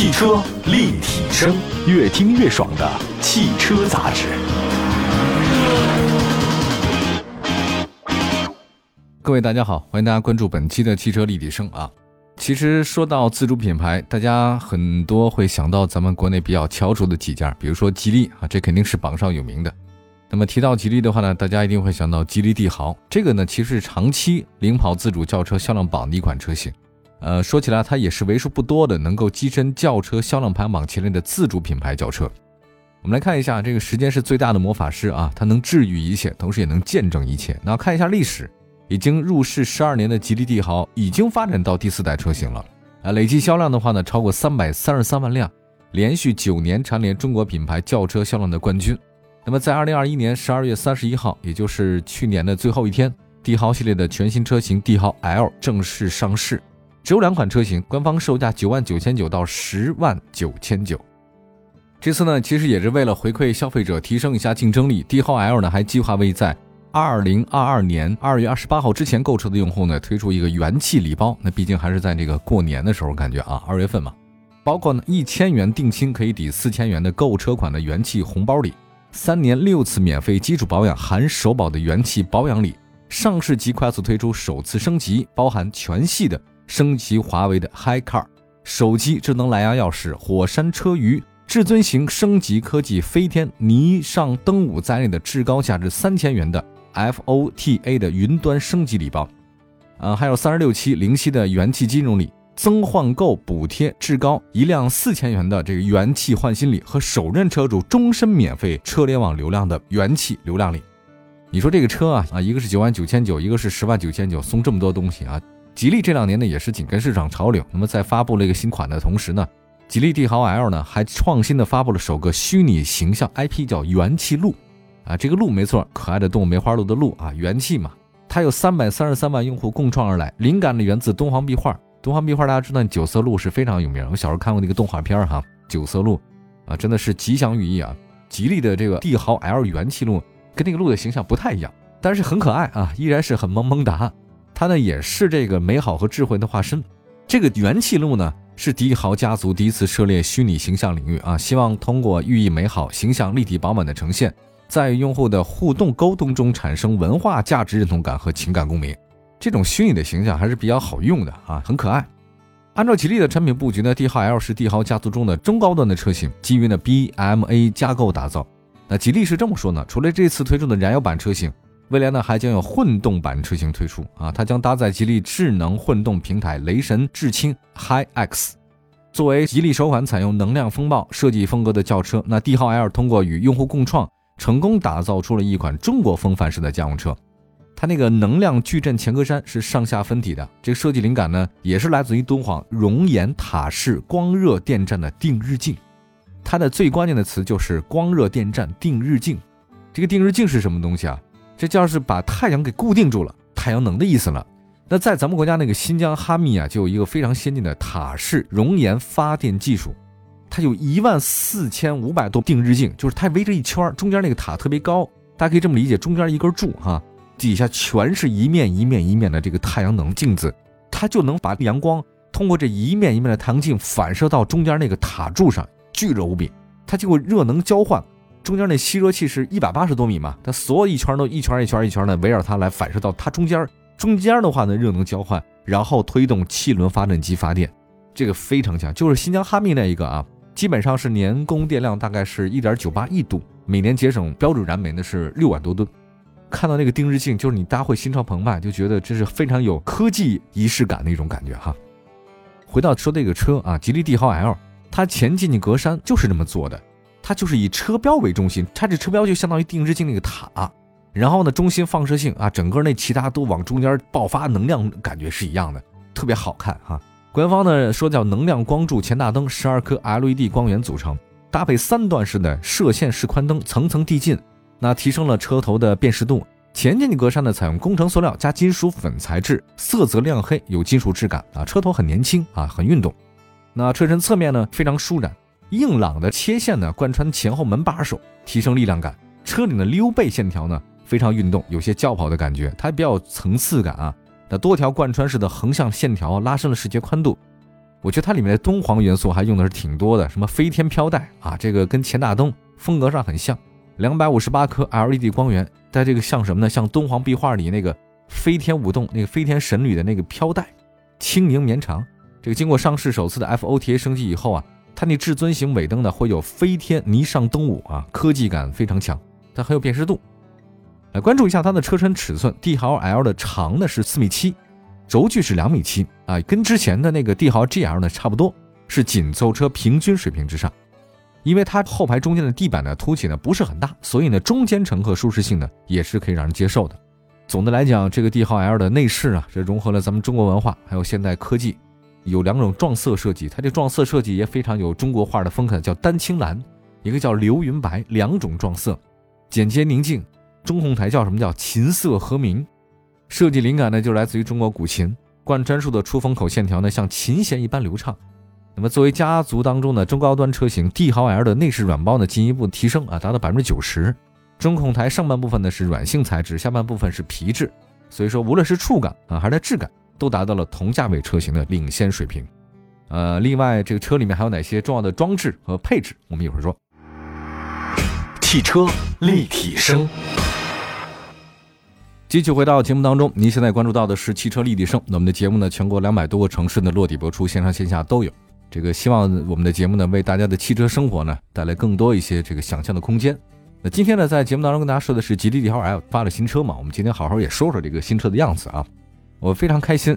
汽车立体声，越听越爽的汽车杂志。各位大家好，欢迎大家关注本期的汽车立体声啊。其实说到自主品牌，大家很多会想到咱们国内比较翘楚的几家，比如说吉利啊，这肯定是榜上有名的。那么提到吉利的话呢，大家一定会想到吉利帝豪，这个呢其实是长期领跑自主轿车销量榜的一款车型。呃，说起来它也是为数不多的能够跻身轿车销量排行榜前列的自主品牌轿车。我们来看一下，这个时间是最大的魔法师啊，它能治愈一切，同时也能见证一切。那看一下历史，已经入市十二年的吉利帝豪已经发展到第四代车型了啊，累计销量的话呢，超过三百三十三万辆，连续九年蝉联中国品牌轿车销量的冠军。那么，在二零二一年十二月三十一号，也就是去年的最后一天，帝豪系列的全新车型帝豪 L 正式上市，只有两款车型，官方售价九万九千九到十万九千九。这次呢，其实也是为了回馈消费者，提升一下竞争力。帝豪 L 呢，还计划为在二零二二年二月二十八号之前购车的用户呢，推出一个元气礼包。那毕竟还是在这个过年的时候，感觉啊，二月份嘛，包括呢一千元定金可以抵四千元的购车款的元气红包礼。三年六次免费基础保养含首保的元气保养礼，上市即快速推出首次升级，包含全系的升级华为的 HiCar 手机、智能蓝牙钥匙、火山车鱼、至尊型升级科技飞天、霓上登舞在内的至高价值三千元的 FOTA 的云端升级礼包，啊，还有三十六期零息的元气金融礼。增换购补贴至高一辆四千元的这个元气换新礼和首任车主终身免费车联网流量的元气流量礼，你说这个车啊啊，一个是九万九千九，一个是十万九千九，送这么多东西啊！吉利这两年呢也是紧跟市场潮流，那么在发布了一个新款的同时呢，吉利帝豪 L 呢还创新的发布了首个虚拟形象 IP，叫元气鹿啊，这个鹿没错，可爱的动物梅花鹿的鹿啊，元气嘛，它有三百三十三万用户共创而来，灵感呢源自敦煌壁画。敦煌壁画，大家知道九色鹿是非常有名。我小时候看过那个动画片哈，九色鹿啊，真的是吉祥寓意啊。吉利的这个帝豪 L 元气鹿跟那个鹿的形象不太一样，但是很可爱啊，依然是很萌萌哒。它呢也是这个美好和智慧的化身。这个元气鹿呢是帝豪家族第一次涉猎虚拟形象领域啊，希望通过寓意美好、形象立体饱满的呈现，在用户的互动沟通中产生文化价值认同感和情感共鸣。这种虚拟的形象还是比较好用的啊，很可爱。按照吉利的产品布局呢，帝豪 L 是帝豪家族中的中高端的车型，基于呢 BMA 架构打造。那吉利是这么说呢，除了这次推出的燃油版车型，未来呢还将有混动版车型推出啊，它将搭载吉利智能混动平台雷神智清 HiX。作为吉利首款采用能量风暴设计风格的轿车，那帝豪 L 通过与用户共创，成功打造出了一款中国风范式的家用车。它那个能量矩阵前格栅是上下分体的，这个设计灵感呢，也是来自于敦煌熔岩塔式光热电站的定日镜。它的最关键的词就是光热电站定日镜。这个定日镜是什么东西啊？这叫是把太阳给固定住了，太阳能的意思了。那在咱们国家那个新疆哈密啊，就有一个非常先进的塔式熔岩发电技术，它有一万四千五百多定日镜，就是它围着一圈，中间那个塔特别高，大家可以这么理解，中间一根柱哈。底下全是一面一面一面的这个太阳能镜子，它就能把阳光通过这一面一面的太阳镜反射到中间那个塔柱上，巨热无比。它经过热能交换，中间那吸热器是一百八十多米嘛，它所有一圈都一圈一圈一圈的围绕它来反射到它中间，中间的话呢热能交换，然后推动汽轮发电机发电，这个非常强。就是新疆哈密那一个啊，基本上是年供电量大概是一点九八亿度，每年节省标准燃煤呢是六万多吨。看到那个定日镜，就是你大家会心潮澎湃，就觉得这是非常有科技仪式感的一种感觉哈。回到说这个车啊，吉利帝豪 L，它前进气格栅就是这么做的，它就是以车标为中心，它这车标就相当于定制镜那个塔，然后呢中心放射性啊，整个那其他都往中间爆发能量，感觉是一样的，特别好看哈。官方呢说叫能量光柱前大灯，十二颗 LED 光源组成，搭配三段式的射线式宽灯，层层递进。那提升了车头的辨识度，前进气格栅呢采用工程塑料加金属粉材质，色泽亮黑，有金属质感啊，车头很年轻啊，很运动。那车身侧面呢非常舒展，硬朗的切线呢贯穿前后门把手，提升力量感。车顶的溜背线条呢非常运动，有些轿跑的感觉，它比较有层次感啊。那多条贯穿式的横向线条拉伸了视觉宽度。我觉得它里面的敦煌元素还用的是挺多的，什么飞天飘带啊，这个跟前大灯风格上很像。两百五十八颗 LED 光源，在这个像什么呢？像敦煌壁画里那个飞天舞动、那个飞天神女的那个飘带，轻盈绵长。这个经过上市首次的 FOTA 升级以后啊，它那至尊型尾灯呢会有飞天霓裳灯舞啊，科技感非常强，它很有辨识度。来关注一下它的车身尺寸，帝豪 L 的长呢是四米七。轴距是两米七啊，跟之前的那个帝豪 GL 呢差不多，是紧凑车平均水平之上。因为它后排中间的地板呢凸起呢不是很大，所以呢中间乘客舒适性呢也是可以让人接受的。总的来讲，这个帝豪 L 的内饰啊，这融合了咱们中国文化还有现代科技，有两种撞色设计，它这撞色设计也非常有中国画的风格，叫丹青蓝，一个叫流云白，两种撞色，简洁宁静。中控台叫什么叫琴瑟和鸣？设计灵感呢，就来自于中国古琴，贯专属的出风口线条呢，像琴弦一般流畅。那么作为家族当中的中高端车型，帝豪 L 的内饰软包呢进一步提升啊，达到百分之九十。中控台上半部分呢是软性材质，下半部分是皮质，所以说无论是触感啊还是质感，都达到了同价位车型的领先水平。呃，另外这个车里面还有哪些重要的装置和配置？我们一会儿说。汽车立体声。继续回到节目当中，您现在关注到的是汽车立体声。那我们的节目呢，全国两百多个城市的落地播出，线上线下都有。这个希望我们的节目呢，为大家的汽车生活呢带来更多一些这个想象的空间。那今天呢，在节目当中跟大家说的是吉利帝豪 L 发了新车嘛，我们今天好好也说说这个新车的样子啊。我非常开心，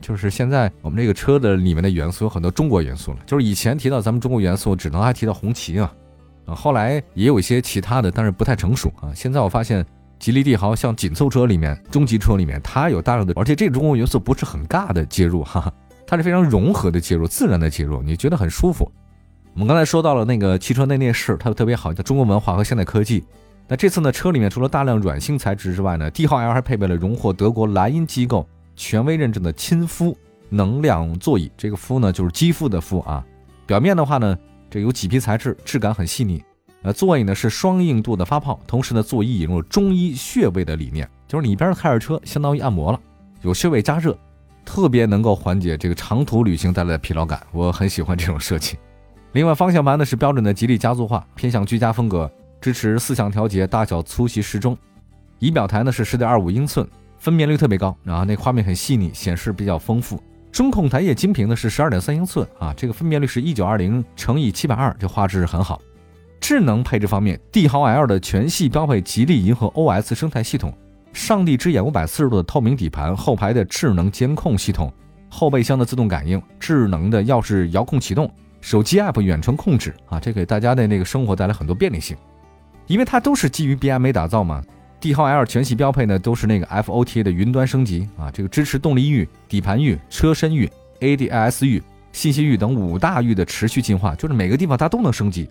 就是现在我们这个车的里面的元素有很多中国元素了。就是以前提到咱们中国元素，只能还提到红旗啊，啊，后来也有一些其他的，但是不太成熟啊。现在我发现。吉利帝豪像紧凑车里面、中级车里面，它有大量的，而且这个中国元素不是很尬的介入，哈哈，它是非常融合的介入，自然的介入，你觉得很舒服。我们刚才说到了那个汽车内内饰，它特别好，叫中国文化和现代科技。那这次呢，车里面除了大量软性材质之外呢，帝豪 L 还配备了荣获德国莱茵机构权威认证的亲肤能量座椅，这个肤呢就是肌肤的肤啊。表面的话呢，这有麂皮材质，质感很细腻。呃，座椅呢是双硬度的发泡，同时呢，座椅引入了中医穴位的理念，就是你一边开着车，相当于按摩了，有穴位加热，特别能够缓解这个长途旅行带来的疲劳感，我很喜欢这种设计。另外，方向盘呢是标准的吉利家族化，偏向居家风格，支持四项调节，大小粗细适中。仪表台呢是十点二五英寸，分辨率特别高，然后那画面很细腻，显示比较丰富。中控台液晶屏呢是十二点三英寸啊，这个分辨率是一九二零乘以七百二，这画质很好。智能配置方面，帝豪 L 的全系标配吉利银河 OS 生态系统，上帝之眼五百四十度的透明底盘，后排的智能监控系统，后备箱的自动感应，智能的钥匙遥控启动，手机 App 远程控制啊，这给大家的那个生活带来很多便利性。因为它都是基于 BMA 打造嘛，帝豪 L 全系标配呢都是那个 FOTA 的云端升级啊，这个支持动力域、底盘域、车身域、ADAS 域、信息域等五大域的持续进化，就是每个地方它都能升级。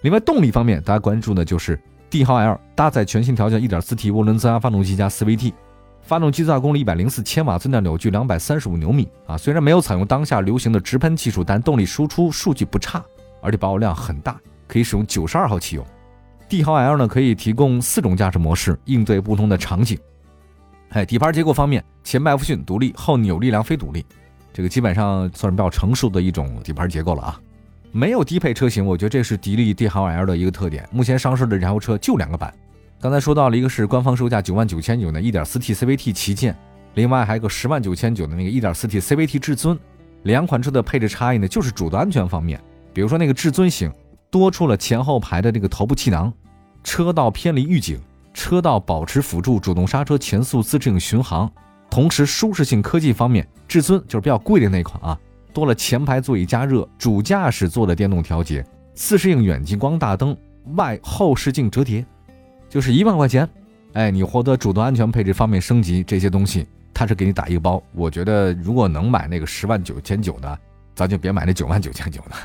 另外，动力方面，大家关注的就是帝豪 L 搭载全新调教 1.4T 涡轮增压发动机加 4VT，发动机最大功率104千瓦，最大扭矩235牛米啊。虽然没有采用当下流行的直喷技术，但动力输出数据不差，而且保有量很大，可以使用92号汽油。帝豪 L 呢，可以提供四种驾驶模式，应对不同的场景。哎，底盘结构方面，前麦弗逊独立，后扭力梁非独立，这个基本上算是比较成熟的一种底盘结构了啊。没有低配车型，我觉得这是吉利帝豪 L 的一个特点。目前上市的燃油车就两个版，刚才说到了一个是官方售价九万九千九的 1.4T CVT 旗舰，另外还有个十万九千九的那个 1.4T CVT 至尊。两款车的配置差异呢，就是主动安全方面，比如说那个至尊型多出了前后排的这个头部气囊、车道偏离预警、车道保持辅助、主动刹车、前速自适应巡航。同时舒适性科技方面，至尊就是比较贵的那款啊。多了前排座椅加热、主驾驶座的电动调节、自适应远近光大灯、外后视镜折叠，就是一万块钱。哎，你获得主动安全配置方面升级这些东西，它是给你打一个包。我觉得如果能买那个十万九千九的，咱就别买那九万九千九的。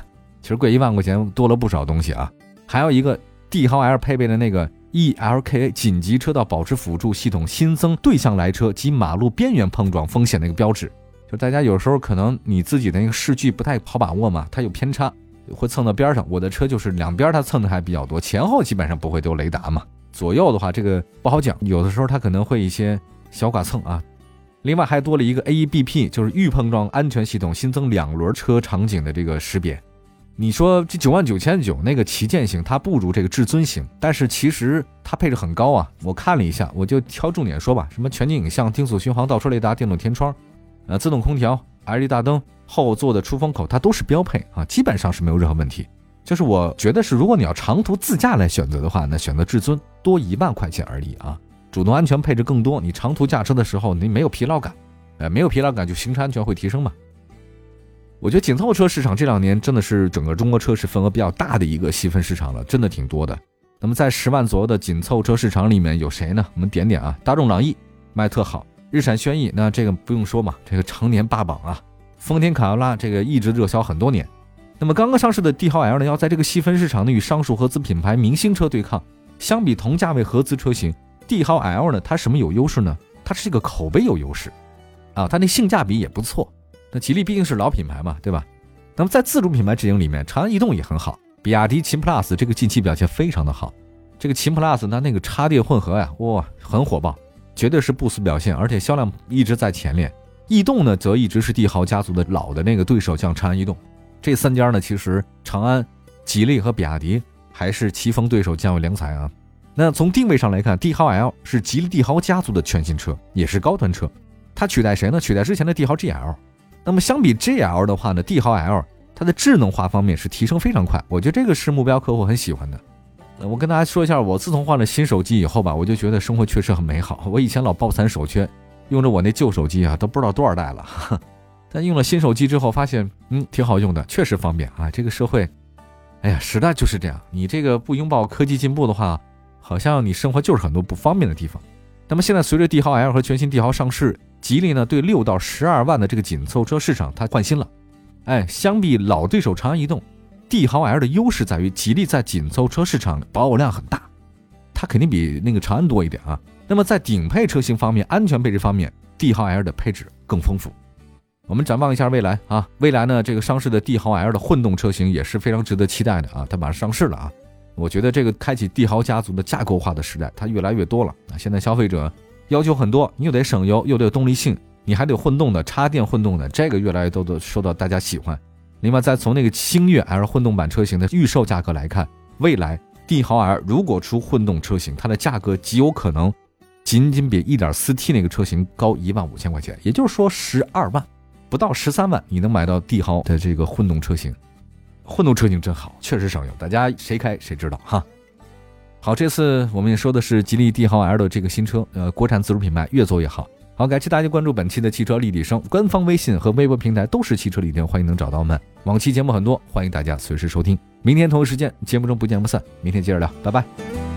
其实贵一万块钱多了不少东西啊。还有一个帝豪 L 配备的那个 ELKA 紧急车道保持辅助系统，新增对向来车及马路边缘碰撞风险的一个标志。就大家有时候可能你自己的那个视距不太好把握嘛，它有偏差，会蹭到边上。我的车就是两边它蹭的还比较多，前后基本上不会丢雷达嘛。左右的话这个不好讲，有的时候它可能会一些小剐蹭啊。另外还多了一个 AEBP，就是预碰撞安全系统，新增两轮车场景的这个识别。你说这九万九千九那个旗舰型，它不如这个至尊型，但是其实它配置很高啊。我看了一下，我就挑重点说吧，什么全景影像、定速巡航、倒车雷达、电动天窗，呃，自动空调、LED 大灯、后座的出风口，它都是标配啊，基本上是没有任何问题。就是我觉得是，如果你要长途自驾来选择的话，那选择至尊多一万块钱而已啊。主动安全配置更多，你长途驾车的时候你没有疲劳感，呃，没有疲劳感就行车安全会提升嘛。我觉得紧凑车市场这两年真的是整个中国车市份额比较大的一个细分市场了，真的挺多的。那么在十万左右的紧凑车市场里面有谁呢？我们点点啊，大众朗逸卖特好，日产轩逸那这个不用说嘛，这个常年霸榜啊。丰田卡罗拉这个一直热销很多年。那么刚刚上市的帝豪 L 呢，要在这个细分市场呢与上述合资品牌明星车对抗。相比同价位合资车型，帝豪 L 呢它什么有优势呢？它是一个口碑有优势啊，它那性价比也不错。那吉利毕竟是老品牌嘛，对吧？那么在自主品牌阵营里面，长安逸动也很好，比亚迪秦 PLUS 这个近期表现非常的好。这个秦 PLUS 它那个插电混合呀，哇，很火爆，绝对是不俗表现，而且销量一直在前列。逸动呢，则一直是帝豪家族的老的那个对手，像长安逸动。这三家呢，其实长安、吉利和比亚迪还是棋逢对手，将有良才啊。那从定位上来看，帝豪 L 是吉利帝豪家族的全新车，也是高端车，它取代谁呢？取代之前的帝豪 GL。那么相比 GL 的话呢，帝豪 L 它的智能化方面是提升非常快，我觉得这个是目标客户很喜欢的。我跟大家说一下，我自从换了新手机以后吧，我就觉得生活确实很美好。我以前老抱残守缺，用着我那旧手机啊，都不知道多少代了。但用了新手机之后，发现嗯挺好用的，确实方便啊。这个社会，哎呀，时代就是这样。你这个不拥抱科技进步的话，好像你生活就是很多不方便的地方。那么现在随着帝豪 L 和全新帝豪上市。吉利呢，对六到十二万的这个紧凑车市场，它换新了。哎，相比老对手长安逸动，帝豪 L 的优势在于吉利在紧凑车市场保有量很大，它肯定比那个长安多一点啊。那么在顶配车型方面，安全配置方面，帝豪 L 的配置更丰富。我们展望一下未来啊，未来呢，这个上市的帝豪 L 的混动车型也是非常值得期待的啊，它马上上市了啊。我觉得这个开启帝豪家族的架构化的时代，它越来越多了啊。现在消费者。要求很多，你又得省油，又得有动力性，你还得混动的，插电混动的，这个越来越多的受到大家喜欢。另外，再从那个星越 L 混动版车型的预售价格来看，未来帝豪 L 如果出混动车型，它的价格极有可能仅仅比 1.4T 那个车型高一万五千块钱，也就是说十二万不到十三万，你能买到帝豪的这个混动车型。混动车型真好，确实省油，大家谁开谁知道哈。好，这次我们也说的是吉利帝豪 L 的这个新车，呃，国产自主品牌越做越好。好，感谢大家关注本期的汽车立体声，官方微信和微博平台都是汽车立体声，欢迎能找到我们。往期节目很多，欢迎大家随时收听。明天同一时间节目中不见不散，明天接着聊，拜拜。